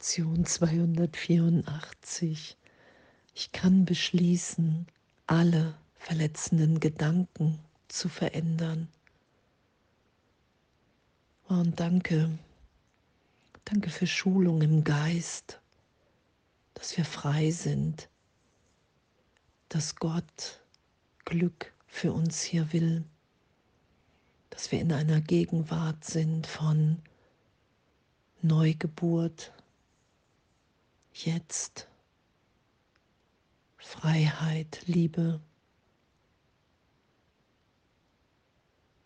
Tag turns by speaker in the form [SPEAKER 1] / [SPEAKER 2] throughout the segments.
[SPEAKER 1] Lektion 284. Ich kann beschließen, alle verletzenden Gedanken zu verändern. Und danke, danke für Schulung im Geist, dass wir frei sind, dass Gott Glück für uns hier will, dass wir in einer Gegenwart sind von Neugeburt, jetzt, Freiheit, Liebe.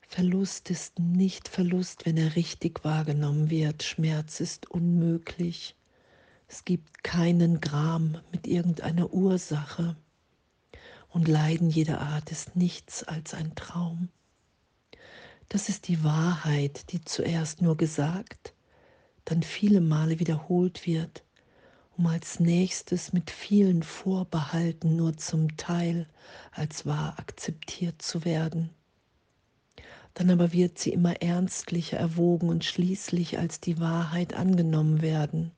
[SPEAKER 1] Verlust ist nicht Verlust, wenn er richtig wahrgenommen wird. Schmerz ist unmöglich. Es gibt keinen Gram mit irgendeiner Ursache. Und Leiden jeder Art ist nichts als ein Traum. Das ist die Wahrheit, die zuerst nur gesagt dann viele Male wiederholt wird, um als nächstes mit vielen Vorbehalten nur zum Teil als wahr akzeptiert zu werden. Dann aber wird sie immer ernstlicher erwogen und schließlich als die Wahrheit angenommen werden.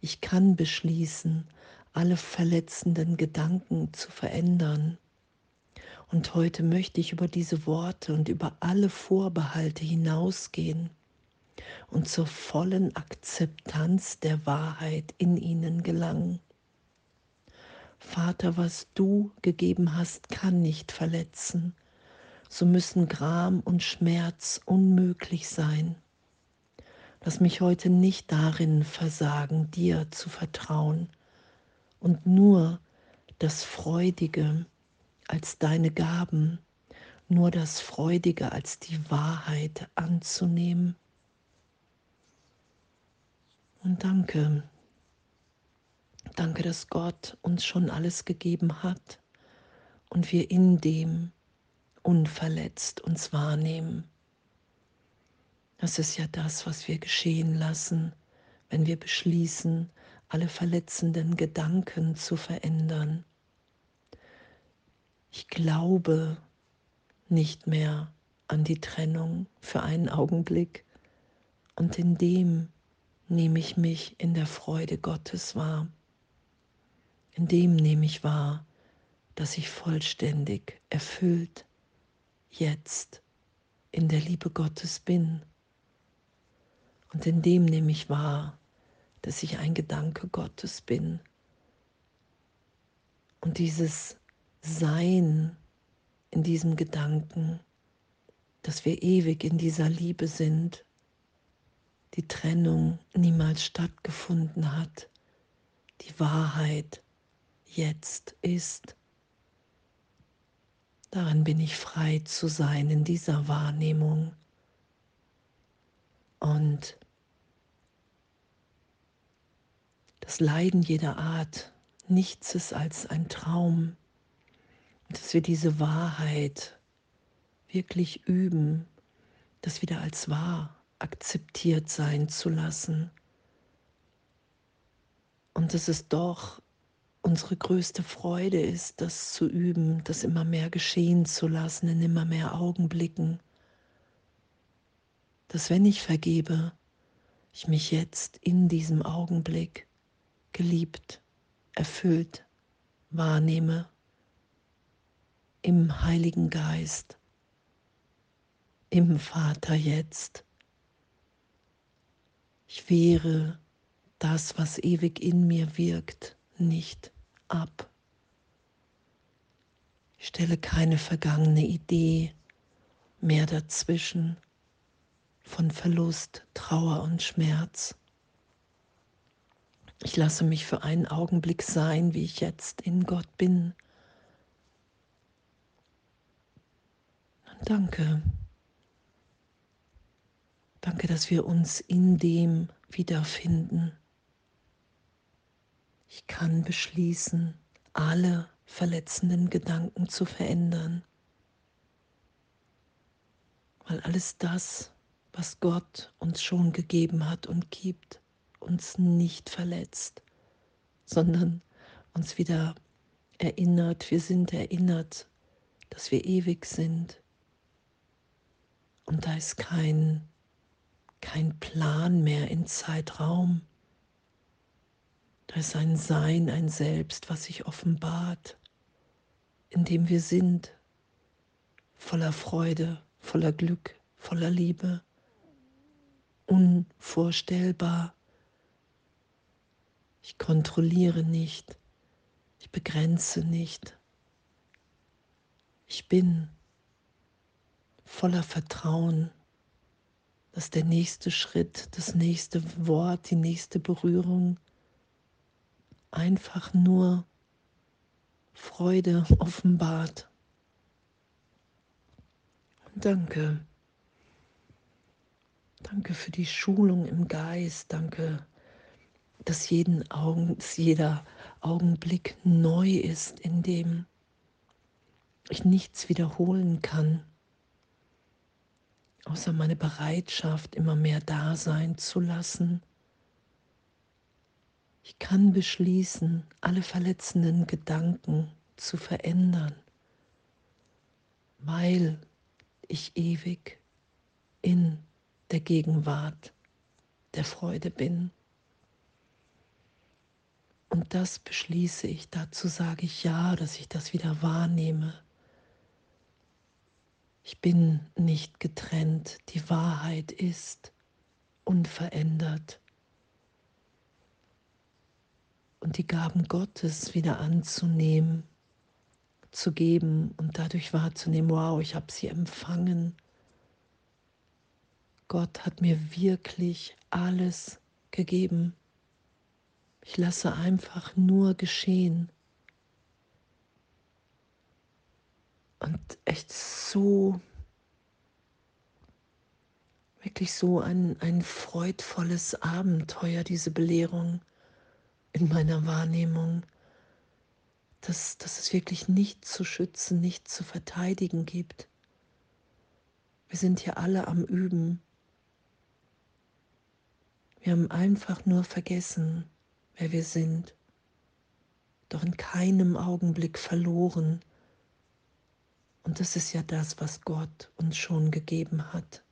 [SPEAKER 1] Ich kann beschließen, alle verletzenden Gedanken zu verändern. Und heute möchte ich über diese Worte und über alle Vorbehalte hinausgehen und zur vollen Akzeptanz der Wahrheit in ihnen gelangen. Vater, was du gegeben hast, kann nicht verletzen. So müssen Gram und Schmerz unmöglich sein. Lass mich heute nicht darin versagen, dir zu vertrauen und nur das Freudige als deine Gaben, nur das Freudige als die Wahrheit anzunehmen. Und danke, danke, dass Gott uns schon alles gegeben hat und wir in dem unverletzt uns wahrnehmen. Das ist ja das, was wir geschehen lassen, wenn wir beschließen, alle verletzenden Gedanken zu verändern. Ich glaube nicht mehr an die Trennung für einen Augenblick und in dem nehme ich mich in der Freude Gottes wahr. In dem nehme ich wahr, dass ich vollständig erfüllt jetzt in der Liebe Gottes bin. Und in dem nehme ich wahr, dass ich ein Gedanke Gottes bin. Und dieses Sein in diesem Gedanken, dass wir ewig in dieser Liebe sind, die Trennung niemals stattgefunden hat, die Wahrheit jetzt ist. Darin bin ich frei zu sein in dieser Wahrnehmung. Und das Leiden jeder Art, nichts ist als ein Traum. Dass wir diese Wahrheit wirklich üben, das wieder als wahr akzeptiert sein zu lassen. Und dass es doch unsere größte Freude ist, das zu üben, das immer mehr geschehen zu lassen in immer mehr Augenblicken. Dass wenn ich vergebe, ich mich jetzt in diesem Augenblick geliebt, erfüllt wahrnehme im Heiligen Geist, im Vater jetzt ich wehre das, was ewig in mir wirkt, nicht ab. Ich stelle keine vergangene Idee mehr dazwischen von Verlust, Trauer und Schmerz. Ich lasse mich für einen Augenblick sein, wie ich jetzt in Gott bin. Und danke. Danke, dass wir uns in dem wiederfinden. Ich kann beschließen, alle verletzenden Gedanken zu verändern, weil alles das, was Gott uns schon gegeben hat und gibt, uns nicht verletzt, sondern uns wieder erinnert, wir sind erinnert, dass wir ewig sind. Und da ist kein kein Plan mehr in Zeitraum, Da ist ein Sein, ein Selbst, was sich offenbart, in dem wir sind, voller Freude, voller Glück, voller Liebe, unvorstellbar. Ich kontrolliere nicht, ich begrenze nicht. Ich bin voller Vertrauen, dass der nächste Schritt, das nächste Wort, die nächste Berührung einfach nur Freude offenbart. Danke. Danke für die Schulung im Geist. Danke, dass, jeden Augen, dass jeder Augenblick neu ist, in dem ich nichts wiederholen kann, außer meine Bereitschaft, immer mehr da sein zu lassen ich kann beschließen, alle verletzenden Gedanken zu verändern, weil ich ewig in der Gegenwart der Freude bin. Und das beschließe ich, dazu sage ich ja, dass ich das wieder wahrnehme. Ich bin nicht getrennt, die Wahrheit ist unverändert und die Gaben Gottes wieder anzunehmen, zu geben und dadurch wahrzunehmen, wow, ich habe sie empfangen. Gott hat mir wirklich alles gegeben. Ich lasse einfach nur geschehen. Und echt so, wirklich so ein, ein freudvolles Abenteuer, diese Belehrung in meiner Wahrnehmung, dass, dass es wirklich nichts zu schützen, nichts zu verteidigen gibt. Wir sind hier alle am Üben. Wir haben einfach nur vergessen, wer wir sind, doch in keinem Augenblick verloren. Das ist ja das, was Gott uns schon gegeben hat.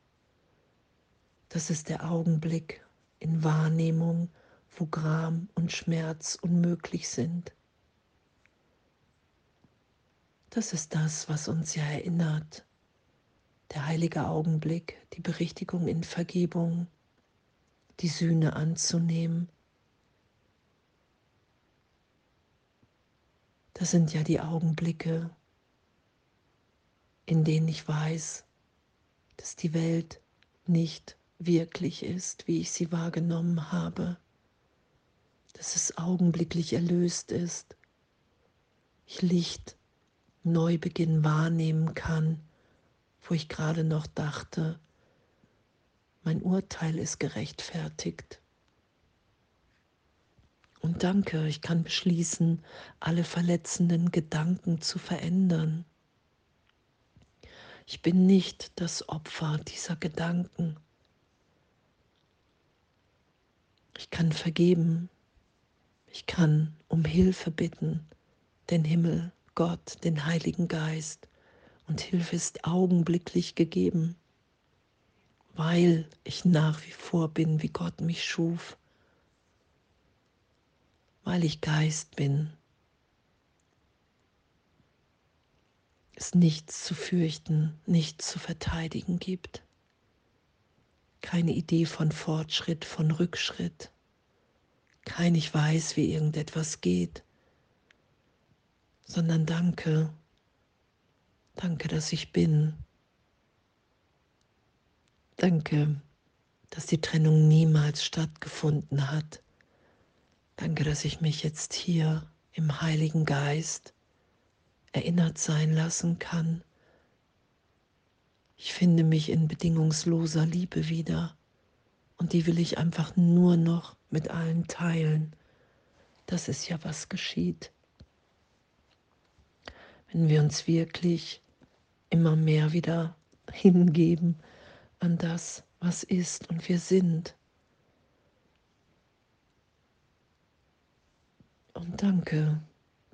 [SPEAKER 1] Das ist der Augenblick in Wahrnehmung wo Gram und Schmerz unmöglich sind. Das ist das, was uns ja erinnert. Der heilige Augenblick, die Berichtigung in Vergebung, die Sühne anzunehmen. Das sind ja die Augenblicke, in denen ich weiß, dass die Welt nicht wirklich ist, wie ich sie wahrgenommen habe dass es augenblicklich erlöst ist, ich Licht, Neubeginn wahrnehmen kann, wo ich gerade noch dachte, mein Urteil ist gerechtfertigt. Und danke, ich kann beschließen, alle verletzenden Gedanken zu verändern. Ich bin nicht das Opfer dieser Gedanken. Ich kann vergeben, ich kann um Hilfe bitten, den Himmel, Gott, den Heiligen Geist. Und Hilfe ist augenblicklich gegeben, weil ich nach wie vor bin, wie Gott mich schuf, weil ich Geist bin. Es nichts zu fürchten, nichts zu verteidigen gibt. Keine Idee von Fortschritt, von Rückschritt kein Ich weiß, wie irgendetwas geht, sondern danke, danke, dass ich bin. Danke, dass die Trennung niemals stattgefunden hat. Danke, dass ich mich jetzt hier im Heiligen Geist erinnert sein lassen kann. Ich finde mich in bedingungsloser Liebe wieder und die will ich einfach nur noch mit allen teilen. Das ist ja, was geschieht. Wenn wir uns wirklich immer mehr wieder hingeben an das, was ist und wir sind. Und danke,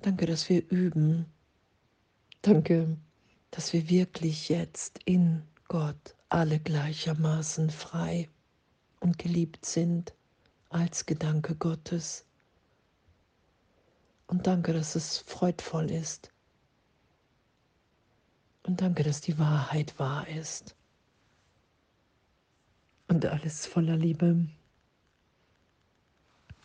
[SPEAKER 1] danke, dass wir üben. Danke, dass wir wirklich jetzt in Gott alle gleichermaßen frei und geliebt sind als Gedanke Gottes Und danke, dass es freudvoll ist. Und danke, dass die Wahrheit wahr ist. Und alles voller Liebe.